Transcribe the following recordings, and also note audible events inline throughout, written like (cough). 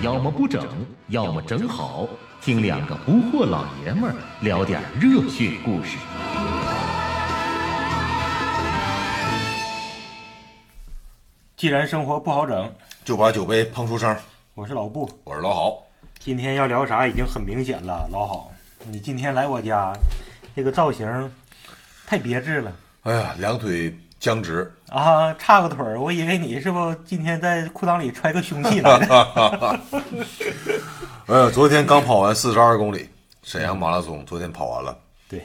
要么不整，要么整好，听两个不惑老爷们儿聊点热血故事。既然生活不好整，就把酒杯碰出声。我是老布，我是老郝，今天要聊啥已经很明显了。老郝，你今天来我家，这个造型太别致了哎呀，两腿僵直，啊，叉个腿儿，我以为你是不今天在裤裆里揣个凶器来的。哎 (laughs) 呀，昨天刚跑完四十二公里沈阳马拉松，昨天跑完了，对，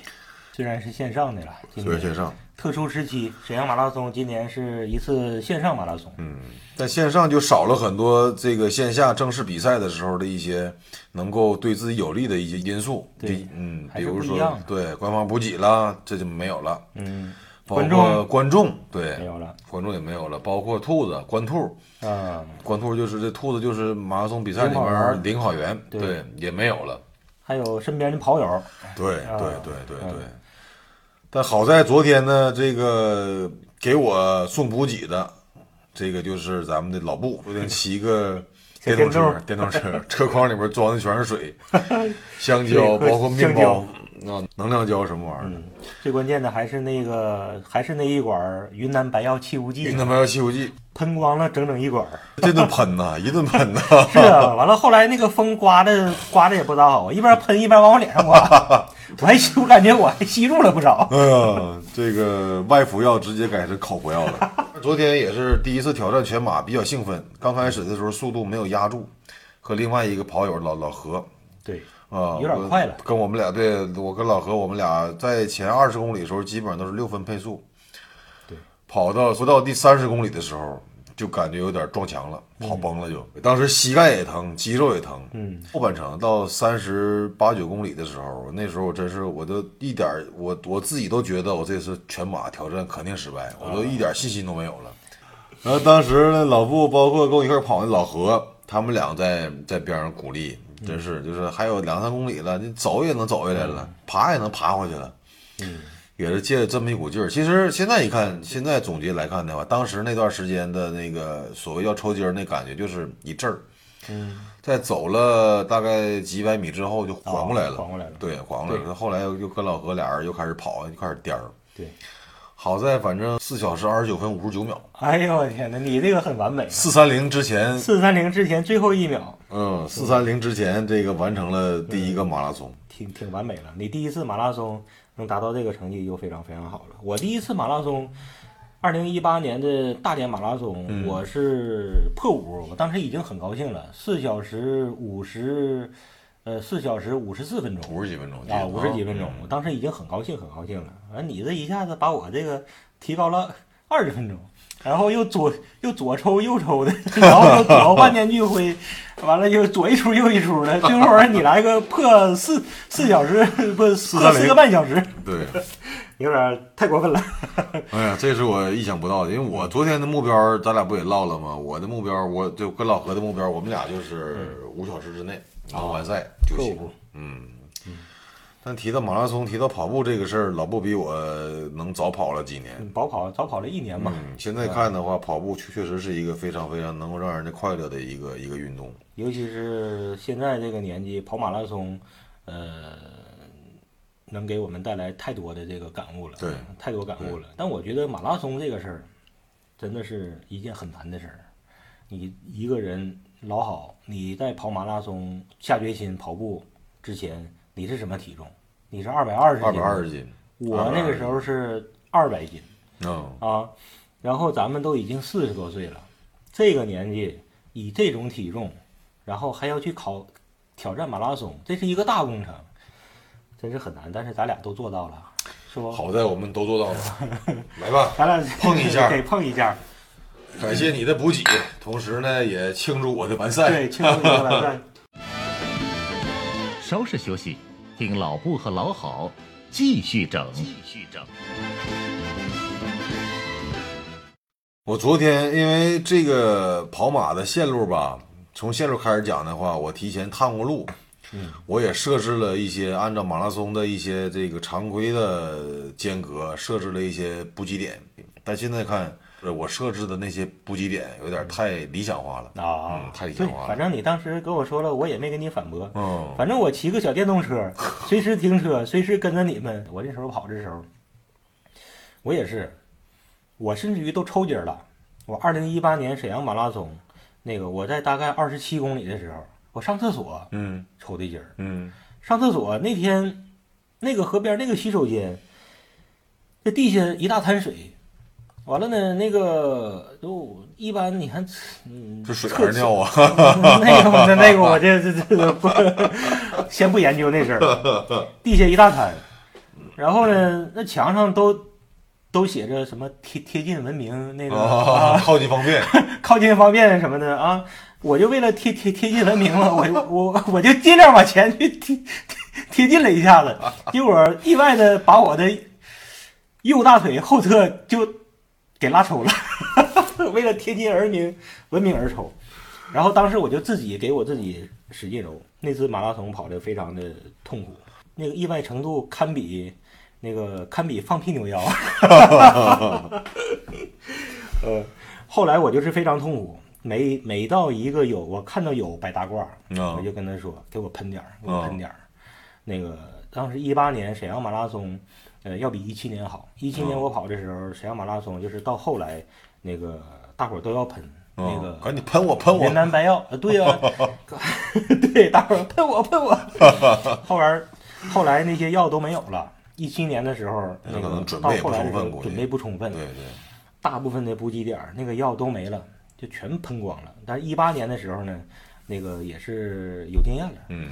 虽然是线上的了，今年虽然线上，特殊时期，沈阳马拉松今年是一次线上马拉松。嗯，但线上就少了很多这个线下正式比赛的时候的一些能够对自己有利的一些因素。对比嗯，比如说对官方补给啦，这就没有了，嗯，包观括众观众，没对，有了。观众也没有了，包括兔子关兔，啊，官兔就是这兔子就是马拉松比赛里面领跑员，对。对，也没有了。还有身边的跑友，对啊。对对对嗯。对，但好在昨天呢，这个给我送补给的，这个就是咱们的老布，昨天骑个 (laughs) 电动车，电动车车筐里边装的全是水，(laughs) 香蕉，包括面包啊，能量胶什么玩意儿的，最关键的还是那个，还是那一管儿云南白药气雾剂，云南白药气雾剂，喷光了整整一管儿。这顿喷呐，(laughs) 一顿喷呐，是啊，完了后来那个风刮的刮的也不咋好，一边喷一边往我脸上刮，(laughs) 我还吸我感觉我还吸入了不少。哎呀，这个外服药直接改成口服药了。(laughs) 昨天也是第一次挑战全马，比较兴奋。刚开始的时候速度没有压住，和另外一个跑友老老何对，啊，有点快了跟我们俩对，我跟老何，我们俩在前二十公里的时候，基本上都是六分配速。对，跑到不到第三十公里的时候，就感觉有点撞墙了，跑崩了就。当时膝盖也疼，肌肉也疼。嗯，后半程到三十八九公里的时候，那时候我真是我都一点我我自己都觉得我这次全马挑战肯定失败，我都一点信心都没有了。然后当时呢，老布包括跟我一块跑的老何，他们俩在在边上鼓励，真是就是还有两三公里了，你走也能走下来了，爬也能爬回去了。嗯，也是借了这么一股劲儿。其实现在一看，现在总结来看的话，当时那段时间的那个所谓要抽筋儿那感觉，就是一阵儿。嗯，在走了大概几百米之后就缓过来了，哦缓过来了对，缓过来了。后来又又跟老何俩人又开始跑，又开始颠儿。对。好在反正四小时二十九分五十九秒，哎呦我天哪，你这个很完美。四三零之前，四三零之前最后一秒，嗯，四三零之前这个完成了第一个马拉松。挺挺完美了。你第一次马拉松能达到这个成绩就非常非常好了。我第一次马拉松，二零一八年的大连马拉松，嗯我是破五，我当时已经很高兴了，四小时五十，呃，四小时五十四分钟。五十几分钟啊，五十几分钟，我当时已经很高兴，很高兴了。完，你这一下子把我这个提高了二十分钟，然后又左又左抽右抽的，然后又左万念俱灰，完了又左一出右一出的，最后你来个破四四小时，不破430四个半小时，对，(laughs) 有点太过分了。(laughs) 哎呀，这是我意想不到的，因为我昨天的目标，咱俩不也唠了吗？我的目标，我就跟老何的目标，我们俩就是五小时之内然后完赛就行够。嗯，但提到马拉松，提到跑步这个事儿，老布比我能早跑了几年。嗯早跑早跑了一年嘛，嗯，现在看的话，跑步确确实是一个非常非常能够让人家快乐的一个一个运动。尤其是现在这个年纪跑马拉松，呃，能给我们带来太多的这个感悟了，对，太多感悟了。但我觉得马拉松这个事儿，真的是一件很难的事儿。你一个人老好，你在跑马拉松下决心跑步之前，你是什么体重？你是二百二十，二百二十斤，我那个时候是二百斤嗯，啊，然后咱们都已经四十多岁了，这个年纪以这种体重，然后还要去考挑战马拉松，这是一个大工程，真是很难。但是咱俩都做到了，是不？好在我们都做到了。(laughs) 来吧，咱俩碰一下 (laughs) 给碰一下，感谢你的补给，同时呢也庆祝我的完赛。对，庆祝你的完赛。(laughs) 稍事休息，听老布和老郝继续整。继续整。我昨天因为这个跑马的线路吧，从线路开始讲的话，我提前探过路，嗯，我也设置了一些按照马拉松的一些这个常规的间隔，设置了一些补给点。但现在看，我设置的那些补给点有点太理想化了。啊嗯，太理想化，了反正你当时跟我说了，我也没跟你反驳。嗯，反正我骑个小电动车，(laughs) 随时停车，随时跟着你们。我那时候跑的时候，我也是，我甚至于都抽筋了。我二零一八年沈阳马拉松，那个我在大概二十七公里的时候，我上厕所嗯抽的筋儿。嗯上厕所那天，那个河边那个洗手间，这地下一大滩水。完了呢，那个都一般你看，嗯，这水厕还是尿啊？(laughs) 那个我那那个我这这这不，先不研究那事儿。地下一大滩，然后呢，那墙上都都写着什么贴贴近文明那个靠近方便。(laughs) 靠近方便什么的啊。我就为了贴贴贴近文明嘛，我我我就尽量往前去 (laughs) 贴贴贴近了一下子，结果意外的把我的右大腿后侧就给拉抽了，(laughs) 为了贴近而明文明而抽。然后当时我就自己给我自己使劲揉，那次马拉松跑得非常的痛苦，那个意外程度堪比那个堪比放屁扭腰。(laughs) 呃，后来我就是非常痛苦，每每到一个有我看到有白大褂，啊我就跟他说给我喷点儿，给我喷点儿。那个当时一八年沈阳马拉松，呃，要比一七年好。一七年我跑的时候，沈阳马拉松就是到后来那个大伙儿都要喷。那嗯个赶紧喷我喷我云！南白药，呃对呀 (laughs) (laughs) 对，大伙儿喷我喷我。(laughs) 后来后来那些药都没有了。一七年的时候，那个到后来的时候准备不充分，对对，大部分的补给点儿那个药都没了，就全喷光了。但是一八年的时候呢，那个也是有经验了，嗯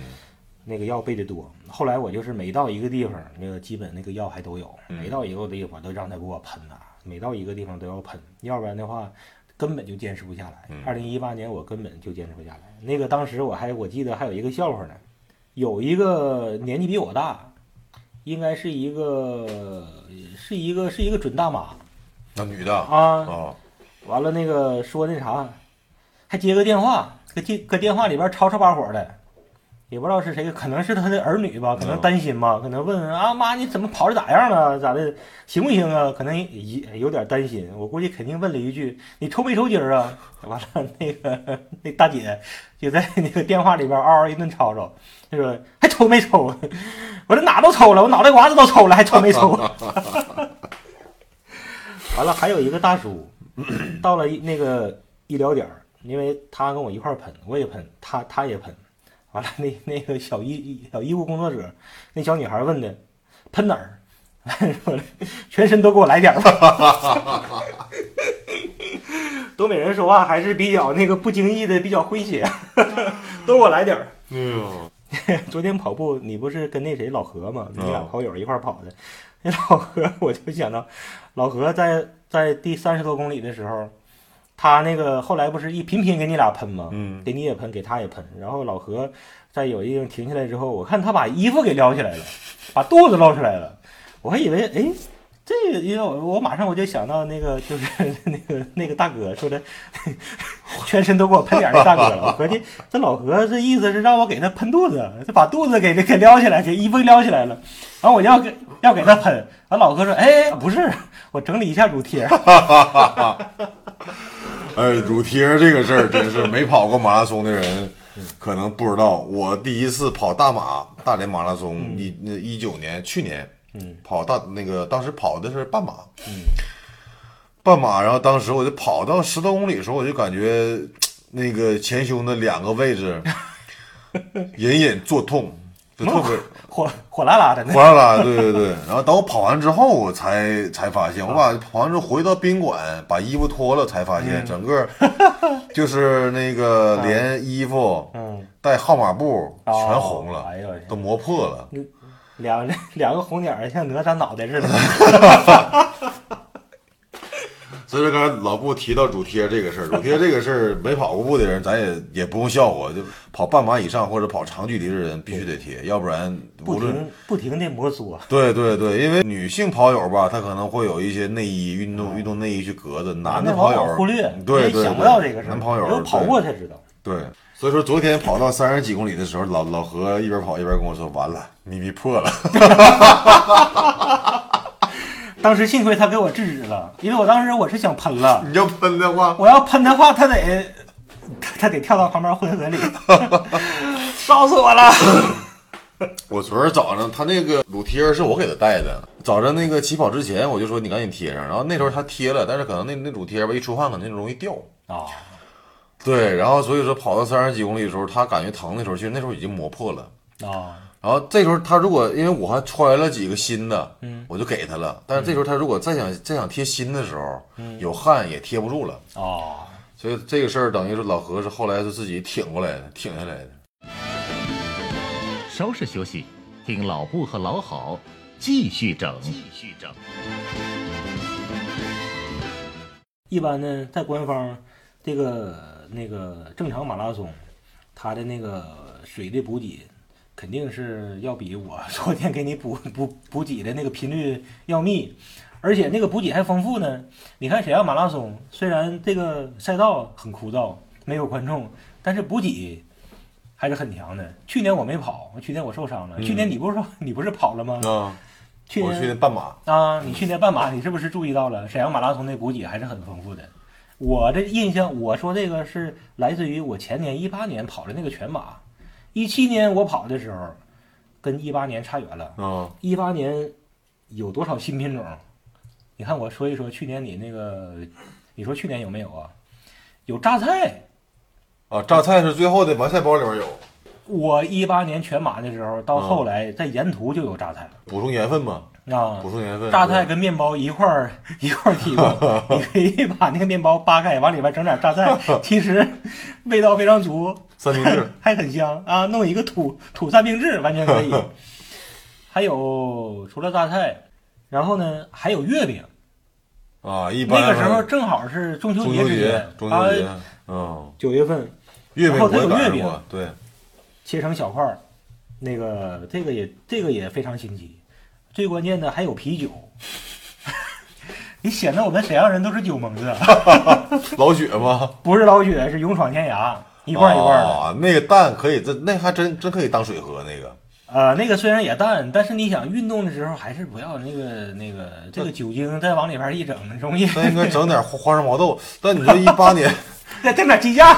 那个药备的多。后来我就是每到一个地方，那个基本那个药还都有，嗯。每到一个地方都让他给我喷呐、每到一个地方都要喷，要不然的话根本就坚持不下来。嗯。二零一八年我根本就坚持不下来。那个当时我还我记得还有一个笑话呢，有一个年纪比我大，应该是一个是一个是一个准大妈。那女的？啊，啊，完了那个说那啥，还接个电话，搁电搁电话里边吵吵把火的，也不知道是谁，可能是他的儿女吧，可能担心吧，可能问啊妈你怎么跑的咋样了，咋的行不行啊？可能也有点担心，我估计肯定问了一句你抽没抽筋儿啊？(laughs) 完了那个那大姐就在那个电话里边嗷嗷一顿吵吵，就说还抽没抽？(laughs) 我这哪都抽了，我脑袋瓜子都抽了，还抽没抽？(laughs) 完了，还有一个大叔，到了一那个医疗点儿，因为他跟我一块儿喷，我也喷，他他也喷。完了，那那个小医小医务工作者，那小女孩问的，喷哪儿？(laughs) 全身都给我来点儿吧。(laughs) 东北人说话还是比较那个不经意的，比较诙谐，都给我来点儿。哎呦，(laughs) 昨天跑步，你不是跟那谁老何吗？你俩嗯跑友一块儿跑的。那老何，我就想到，老何在在第三十多公里的时候，他那个后来不是一频频给你俩喷吗？嗯给你也喷，给他也喷。然后老何在有一地方停下来之后，我看他把衣服给撩起来了，(laughs) 把肚子露出来了。我还以为，哎，这个，因为我我马上我就想到那个，就是 (laughs) 那个那个大哥说的，(laughs) 全身都给我喷点儿那大哥了。我合计这老何这意思是让我给他喷肚子，他把肚子给给撩起来，给衣服撩起来了。完我要给要给他喷，完老何说，哎，不是，我整理一下乳贴。哎，乳贴这个事儿真是没跑过马拉松的人可能不知道。我第一次跑大马大连马拉松，一那一九年去年，嗯，跑大那个当时跑的是半马，嗯，半马，然后当时我就跑到十多公里的时候，我就感觉那个前胸的两个位置 (laughs) 隐隐作痛，就特别。火火辣辣的那火辣辣，对对对。(laughs) 然后等我跑完之后，我才才发现，我把跑完之后回到宾馆，把衣服脱了，才发现整个就是那个 (laughs) 连衣服嗯，带号码布哦全红了，哎呦，都磨破了。两两个红点儿像哪吒脑袋似的。(laughs) 所以说刚才老布提到乳贴这个事儿，乳贴这个事儿，没跑过步的人咱也也不用笑话，就跑半马以上或者跑长距离的人必须得贴，要不然不无论停不停的摩挲，对对对，因为女性跑友吧，她可能会有一些内衣、运动运动内衣去隔着，男的跑友忽略，对对想不到这个事儿，男跑友只有跑过才知道。对，所以说昨天跑到三十几公里的时候，老老何一边跑一边跟我说：“完了，咪咪破了。(laughs) 当时幸亏他给我制止了，因为我当时我是想喷了，你要喷的话，我要喷的话，他得他他得跳到旁边混河里，(laughs) 烧死我了。我昨儿早上他那个乳贴是我给他带的，早上那个起跑之前我就说你赶紧贴上，然后那时候他贴了，但是可能那那乳贴吧一出汗可能就容易掉。啊，对，然后所以说跑到三十几公里的时候，他感觉疼的时候，其实那时候已经磨破了。啊，然后这时候他如果因为我还揣了几个新的，嗯我就给他了。但是这时候他如果再想再想贴新的时候，嗯有汗也贴不住了。哦，所以这个事儿等于是老何是后来是自己挺过来的，挺下来的。稍事休息，听老布和老郝继续整。继续整。一般呢，在官方这个那个正常马拉松，它的那个水的补给肯定是要比我 (laughs) 昨天给你补补补给的那个频率要密，而且那个补给还丰富呢。你看沈阳马拉松，虽然这个赛道很枯燥，没有观众，但是补给还是很强的。去年我没跑，去年我受伤了。去年你不是说你不是跑了吗？啊，(laughs) 去年我去年半马，啊，你去年半马，你是不是注意到了沈阳马拉松那补给还是很丰富的？我这印象，我说这个是来自于我前年一八年跑的那个全马，一七年我跑的时候，跟一八年差远了。啊，一八年有多少新品种？你看我说一说去年你那个，你说去年有没有啊？有榨菜，啊，榨菜是最后的完赛包里面有，我一八年全马的时候，到后来在沿途就有榨菜了补充盐分嘛，啊。补充盐分。榨菜跟面包一块儿一块儿提供，(laughs) 你可以把那个面包扒开，往里边整点榨菜，(laughs) 其实味道非常足，三明治，还很香啊！弄一个土土三明治完全可以。(laughs) 还有除了榨菜，然后呢还有月饼，啊，一般那个时候正好是中秋中秋节中秋节啊，嗯，九月份月饼然后它我也赶有月饼，对，切成小块儿，那个这个也这个也非常新奇，最关键的还有啤酒。你显得我们沈阳人都是酒蒙子，(laughs) 老雪吗？不是老雪，是勇闯天涯，一罐一罐的。啊，那个蛋可以，这那还真真可以当水喝那个。呃，那个虽然也淡，但是你想运动的时候还是不要那个那个这个酒精再往里边一整，容易那应该整点花花生毛豆。但你说一八年 (laughs) 再整点鸡架，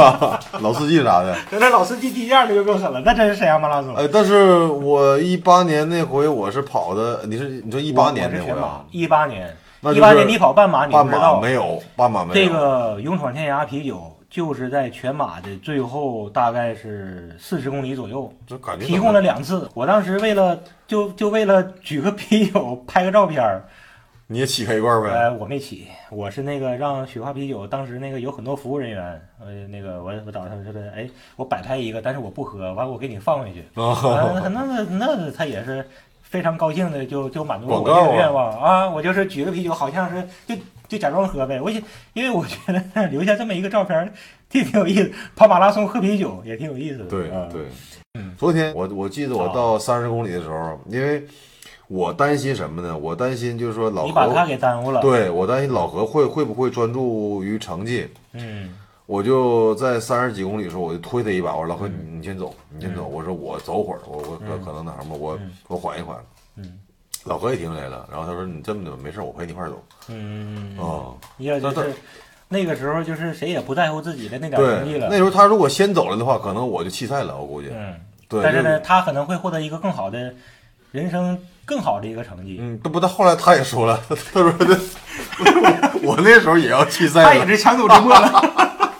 (laughs) 老司机啥的，整点老司机鸡架那就更狠了，那真是沈阳马拉松。哎，但是我一八年那回我是跑的，你是你说一八年那回啊？一八年，一八年你跑半马，你不知道没有，半马没有。这个勇闯天涯啤酒就是在全马的最后大概是四十公里左右，就感觉提供了两次。我当时为了就就为了举个啤酒拍个照片儿，你也起开一罐呗？呃，我没起，我是那个让雪花啤酒，当时那个有很多服务人员，呃，那个我我找他们说的，哎，我摆拍一个，但是我不喝，完我给你放回去。那那那他也是非常高兴的，就就满足了我这个愿望啊！我就是举个啤酒，好像是就就假装喝呗。我想，因为我觉得留下这么一个照片挺挺有意思，跑马拉松喝啤酒也挺有意思的。对啊对嗯。昨天我我记得我到三十公里的时候，因为我担心什么呢？我担心就是说老你把他何，给耽误了。，对我担心老何会会不会专注于成绩。嗯我就在三十几公里的时候，我就推他一把，我说老何，你你先走，你先走。我说我走会儿，我我可可能那什么，我我缓一缓。嗯老何也停下来了，然后他说你这么的没事，我陪你一块走。嗯，啊，那他要就是那个时候就是谁也不在乎自己的那点成绩，了那。时候他如果先走了的话，可能我就弃赛了，我估计。嗯，对，但是呢，他可能会获得一个更好的人生更好的一个成绩。嗯，这不，他后来他也说了，他说的，我那时候也要弃赛了。他也是强弩之末了。(laughs)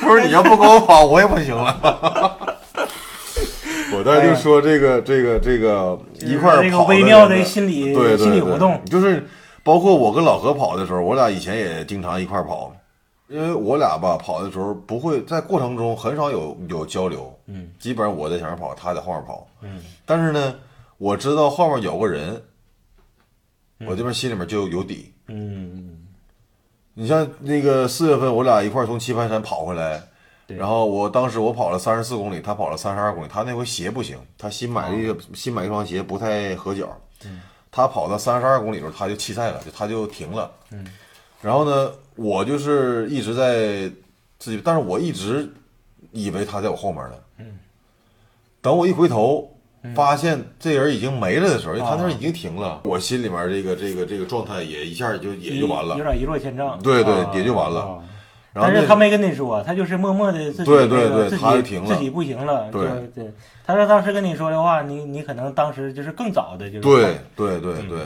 他说你要不跟我跑，我也不行了。(laughs) 我当时就说这个这个这个一块儿这个跑微妙的心理对对心理活动。就是包括我跟老何跑的时候，我俩以前也经常一块儿跑，因为我俩吧跑的时候不会在过程中很少有有交流，嗯。基本上我在前面跑，他在后面跑，嗯。但是呢，我知道后面有个人，我这边心里面就有底。嗯。你像那个四月份，我俩一块儿从棋盘山跑回来，对然后我当时我跑了三十四公里，他跑了三十二公里，他那回鞋不行，他新买了一个、新买一双鞋不太合脚，他跑到三十二公里的时候他就弃赛了，就他就停了，嗯。然后呢，我就是一直在自己，但是我一直以为他在我后面呢，嗯。等我一回头，发现这人已经没了的时候，因为他那已经停了，我心里面这个这个这个状态也一下就也就完了。有。点一落千丈。对对啊也就完了。啊然后但是他没跟你说，他就是默默的自己对对对那个自己停了自己不行了。对就对，他说当时跟你说的话，你你可能当时就是更早的就是对对对嗯对，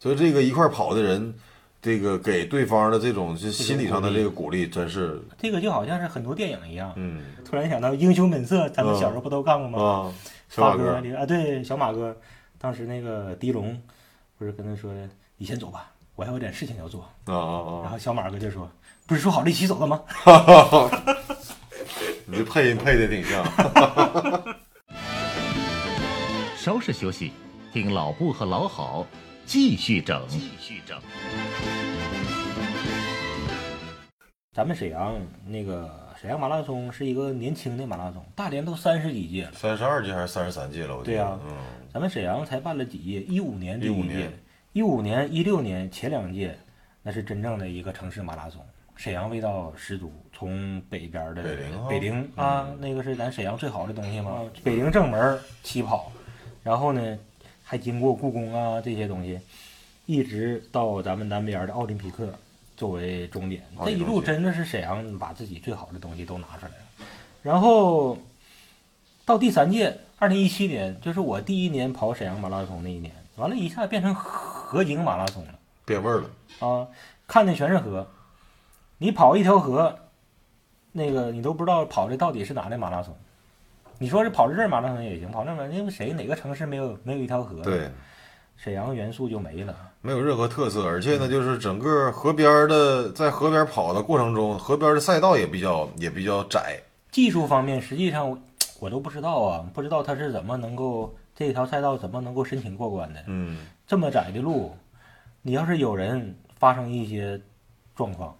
所以这个一块儿跑的人，这个给对方的这种就心理上的这个鼓励，真是这个就好像是很多电影一样。嗯突然想到《英雄本色》，咱们小时候不都干过吗？啊，小发马哥里啊，对，小马哥，当时那个狄龙不是跟他说的，你先走吧，我还有点事情要做。啊啊啊！然后小马哥就说，不是说好了一起走的吗？(laughs) 你这配音配的挺像。(laughs) 稍事休息，听老布和老郝继续整。继续整。咱们沈阳那个沈阳马拉松是一个年轻的马拉松，大连都三十几届了，三十二届还是三十三届了？我记得。对呀嗯，咱们沈阳才办了几届？一五年第一15届年，一五年、一六年前两届，那是真正的一个城市马拉松。沈阳味道十足，从北边的北陵啊那个是咱沈阳最好的东西嘛。北陵正门起跑，然后呢，还经过故宫啊这些东西，一直到咱们南边的奥林匹克作为终点。这一路真的是沈阳把自己最好的东西都拿出来了。然后到第三届，二零一七年，就是我第一年跑沈阳马拉松那一年，完了，一下变成河景马拉松了变味儿了。啊！看的全是河，你跑一条河，那个你都不知道跑的到底是哪的马拉松。你说是跑这儿马拉松也行，跑那儿因为谁哪个城市没有没有一条河？，对，沈阳元素就没了。没有任何特色，而且呢，就是整个河边的在河边跑的过程中，河边的赛道也比较也比较窄。技术方面，实际上我我都不知道啊，不知道他是怎么能够这条赛道怎么能够申请过关的。嗯，这么窄的路，你要是有人发生一些状况，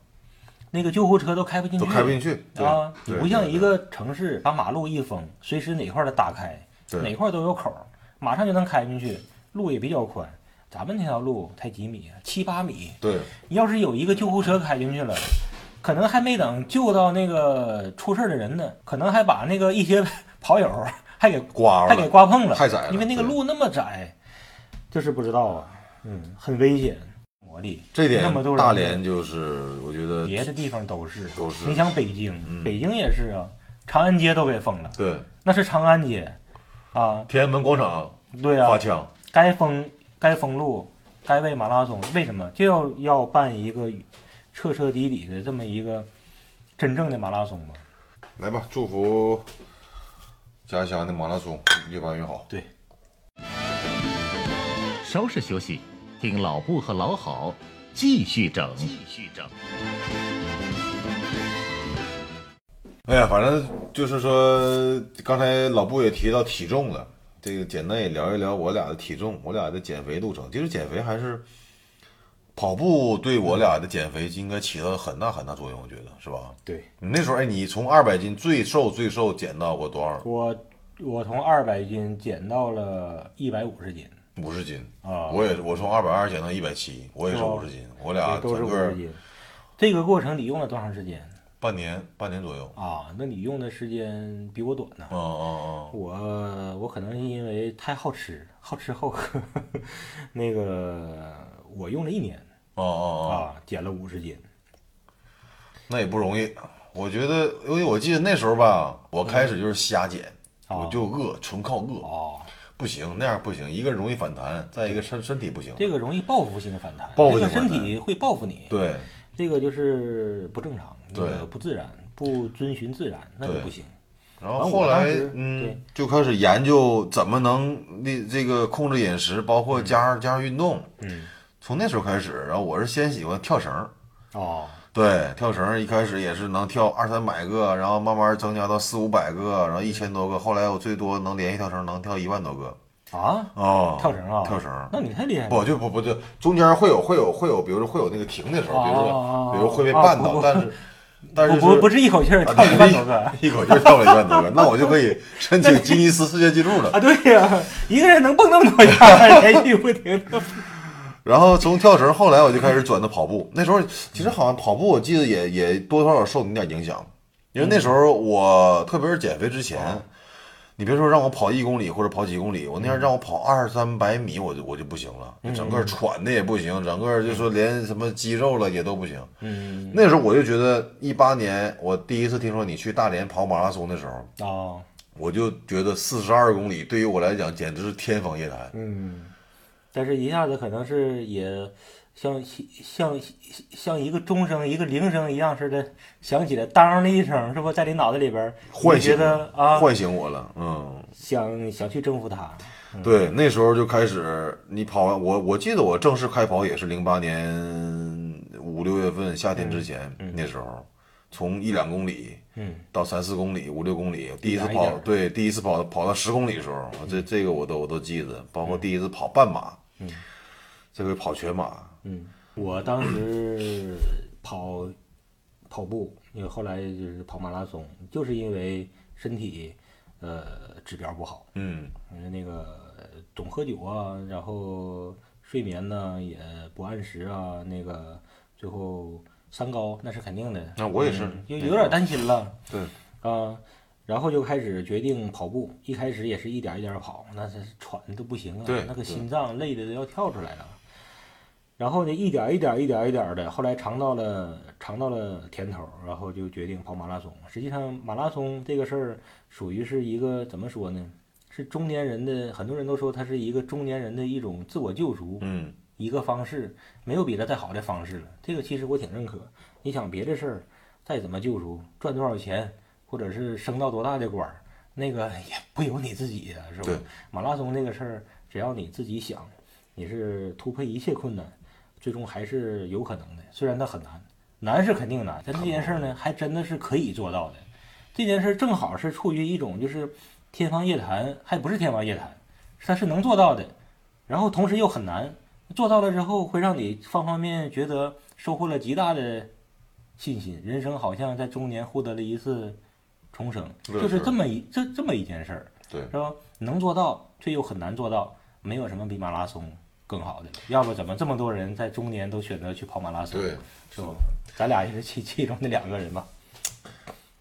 那个救护车都开不进去，都开不进去。啊！你不像一个城市把马路一封，随时哪块儿的打开，哪块儿都有口儿，马上就能开进去，路也比较宽。咱们那条路才几米啊，七八米。对你要是有一个救护车开进去了，可能还没等救到那个出事儿的人呢，可能还把那个一些 (laughs) 跑友 (laughs) 还给刮还给刮碰了，太窄了因为那个路那么窄，就是不知道啊，嗯，很危险，魔力。这点那么多人大连就是我觉得别的地方都是，都是你想北京，嗯北京也是啊，长安街都给封了，对那是长安街，啊，天安门广场对啊发，枪，该封该封路，该为马拉松，为什么就要要办一个彻彻底底的这么一个真正的马拉松嘛？来吧，祝福家乡的马拉松越办越好。对，稍事休息，听老布和老郝继续整。继续整。哎呀，反正就是说，刚才老布也提到体重了，这个简单也聊一聊我俩的体重，我俩的减肥路程。其实减肥还是跑步对我俩的减肥应该起到很大很大作用，我觉得是吧？对你那时候，哎，你从二百斤最瘦最瘦减到过多少？我我从二百斤减到了一百五十斤五十斤。啊，我也我从二百二减到一百七，我也是五十斤，我俩都是五十斤。这个过程你用了多长时间半年半年左右。啊？那你用的时间比我短呢。嗯嗯我我可能是因为太好吃，好吃好喝，(laughs) 那个我用了一年嗯哦哦哦，啊，减了五十斤。那也不容易。我觉得，因为我记得那时候吧，我开始就是瞎减，啊我就饿，纯靠饿，哦，不行，那样不行。一个容易反弹，再一个身身体不行。这个容易报复性的反弹，报复这个身体会报复你，对这个就是不正常，对那个不自然，不遵循自然，那就不行。然后后后来嗯，就开始研究怎么能那这个控制饮食，包括加上加上运动。嗯，从那时候开始，然后我是先喜欢跳绳儿，哦，对，跳绳一开始也是能跳二三百个，然后慢慢增加到四五百个，然后一千多个，后来我最多能连续跳绳能跳一万多个。啊，哦，跳绳啊，跳绳。那你太厉害了。不就不不就中间会有会有会有，比如说会有那个停的时候，比如哦说比如会被绊倒，但是但是不不不是一口气跳一万多个一口气儿跳了一万多个，那我就可以申请吉尼斯世界纪录了。(laughs) 啊！对呀，一个人能蹦那么多下，连续不停的。然后从跳绳，后来我就开始转到跑步。那时候其实好像跑步，我记得也也多多少少受你点影响，因为那时候我特别是减肥之前，你别说让我跑一公里或者跑几公里，我那天让我跑二三百米，我就我就不行了，嗯整个喘的也不行，整个就说连什么肌肉了也都不行。嗯那时候我就觉得，一八年我第一次听说你去大连跑马拉松的时候，哦，我就觉得四十二公里对于我来讲简直是天方夜谭。嗯，但是一下子可能是也像像像一个钟声、一个铃声一样似的响起来，当的一声，是不在你脑袋里边儿唤醒得啊，唤醒我了，嗯，想想去征服它。对，那时候就开始，你跑完我，我记得我正式开跑也是零八年五六月份夏天之前，那时候从一两公里嗯。到三四公里、五六公里，第一次跑，对，第一次跑跑到十公里的时候，这这个我都我都记得，包括第一次跑半马，嗯，这回跑全马，嗯，我当时跑跑步，因为后来就是跑马拉松，就是因为身体呃指标不好，嗯嗯，那个总喝酒啊，然后睡眠呢也不按时啊，那个最后三高那是肯定的。那我也是嗯就有点担心了对，啊。然后就开始决定跑步，一开始也是一点一点跑，那是喘的都不行啊，那个心脏累的都要跳出来了。然后呢，一点一点一点一点的，后来尝到了尝到了甜头，然后就决定跑马拉松。实际上，马拉松这个事儿属于是一个怎么说呢？是中年人的，很多人都说它是一个中年人的一种自我救赎，嗯一个方式，没有比它再好的方式了。这个其实我挺认可。你想别的事儿，再怎么救赎，赚多少钱，或者是升到多大的官儿，那个也不由你自己的，是对吧？马拉松这个事儿，只要你自己想，你是突破一切困难，最终还是有可能的。虽然它很难，难是肯定难，但这件事儿呢，还真的是可以做到的。这件事儿正好是处于一种就是天方夜谭，还不是天方夜谭，它是能做到的，然后同时又很难。做到了之后，会让你方方面面觉得收获了极大的信心，人生好像在中年获得了一次重生，就是这么一这这么一件事儿，对是吧？能做到，却又很难做到，没有什么比马拉松更好的了。要不怎么这么多人在中年都选择去跑马拉松？对，是吧？咱俩也是其其中的两个人吧。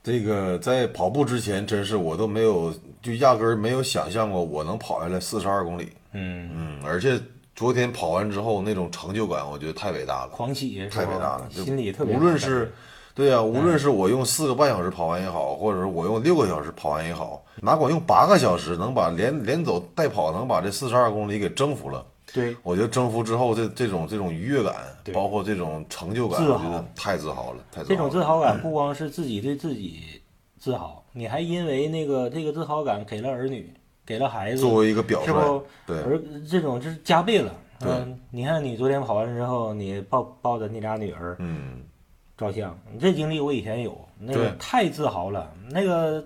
这个在跑步之前，真是我都没有，就压根儿没有想象过我能跑下来四十二公里。嗯，嗯，而且昨天跑完之后那种成就感，我觉得太伟大了，狂喜是吧太伟大了。心里特别无论是觉对呀、无论是我用四个半小时跑完也好，或者是我用六个小时跑完也好，哪管用八个小时能把连连走带跑能把这四十二公里给征服了。对我觉得征服之后，这这种这种愉悦感，包括这种成就感，我觉得太自豪了，太自豪了。这种自豪感不光是自己对自己自豪，你还因为那个这个自豪感给了儿女，给了孩子，作为一个表率，是不？对而这种就是加倍了。对嗯，你看你昨天跑完之后，你抱抱着你俩女儿嗯，照相，你这经历我以前有，那个太自豪了。那个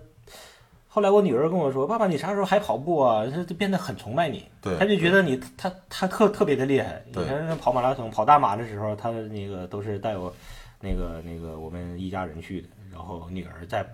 后来我女儿跟我说：“爸爸，你啥时候还跑步啊？”她就变得很崇拜你，对他就觉得你他他特特别的厉害。以前跑马拉松、跑大马的时候，他那个都是带我那个那个我们一家人去的，然后女儿在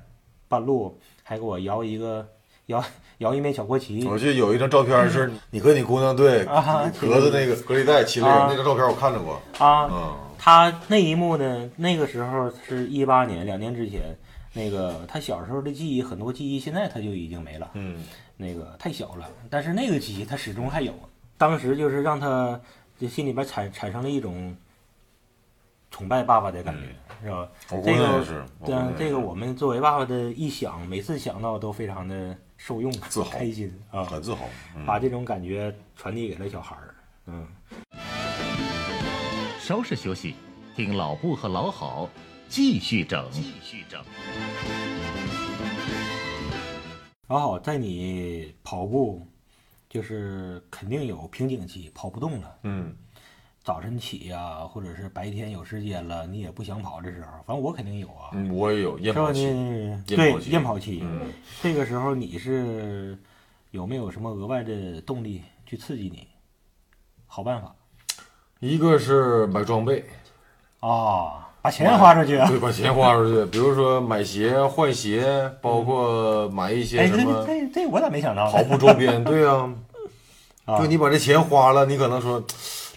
半路还给我摇一个摇摇一面小国旗。我记得有一张照片是你和你姑娘对啊 (laughs) 隔着那个隔离带骑着啊那张照片，我看着过。啊，嗯，他那一幕呢，那个时候是一八年，两年之前，那个他小时候的记忆，很多记忆现在他就已经没了，嗯，那个太小了，但是那个记忆他始终还有，当时就是让他就心里边产产生了一种崇拜爸爸的感觉，是吧？这个是，这个我们作为爸爸的一想，每次想到都非常的受用、自豪开心啊，很自豪。嗯把这种感觉传递给了小孩儿，嗯。稍事休息，听老布和老好继续整。继续整。老好，在你跑步，就是肯定有瓶颈期，跑不动了。嗯，早晨起呀、或者是白天有时间了，你也不想跑的时候，反正我肯定有啊，嗯我也有是吧？验跑期。你对验跑期验跑期，嗯，这个时候你是有没有什么额外的动力去刺激你？好办法一个是买装备，啊，把钱花出去啊！对，把钱花出去，比如说买鞋、换鞋，包括买一些哎，这什么这这我咋没想到呢？跑步周边。(laughs) 对呀，啊。就你把这钱花了，你可能说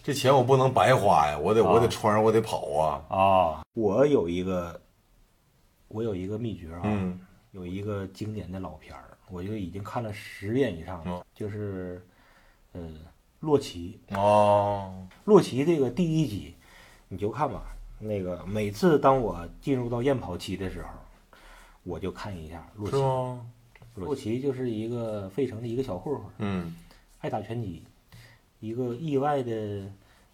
这钱我不能白花呀，我得我得啊穿上，我得跑啊。啊，我有一个，我有一个秘诀啊，嗯。有一个经典的老片儿，我就已经看了十遍以上了，哦。就是呃洛奇，哦，洛奇这个第一集，你就看吧。那个每次当我进入到验跑期的时候，我就看一下洛奇。洛奇就是一个费城的一个小混混，嗯爱打拳击，一个意外的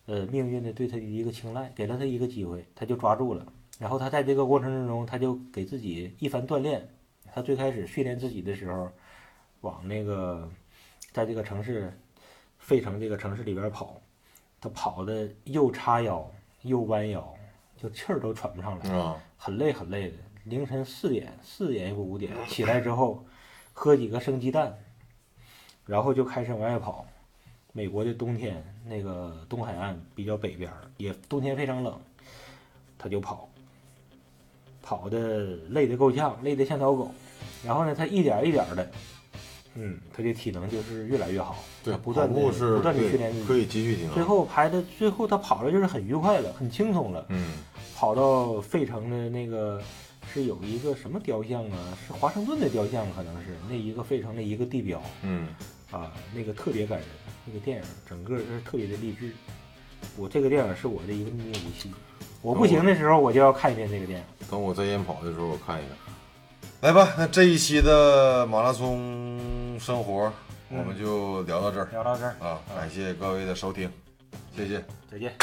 呃命运的对他的一个青睐，给了他一个机会，他就抓住了。然后他在这个过程之中，他就给自己一番锻炼。他最开始训练自己的时候，往那个在这个城市费城这个城市里边跑，他跑的又叉腰又弯腰，就气儿都喘不上来。啊，很累很累的。凌晨四点、四点不五点起来之后，喝几个生鸡蛋，然后就开始往外跑。美国的冬天，那个东海岸比较北边儿，也冬天非常冷，他就跑，跑的累得够呛，累得像条狗。然后呢，他一点一点的，嗯，他的体能就是越来越好，对，他不断的不断的训练自己。可以继续挺最后排的最后他跑的就是很愉快了，很轻松了。嗯跑到费城的那个是有一个什么雕像啊？是华盛顿的雕像，可能是那一个费城的一个地标嗯，啊，那个特别感人，那个电影整个是特别的励志。我这个电影是我的一个秘密武器，我不行的时候我就要看一遍这个电影。等我在验跑的时候我看一看。来吧，那这一期的马拉松生活我们就聊到这儿聊到这儿，啊，感谢各位的收听，谢谢。再见。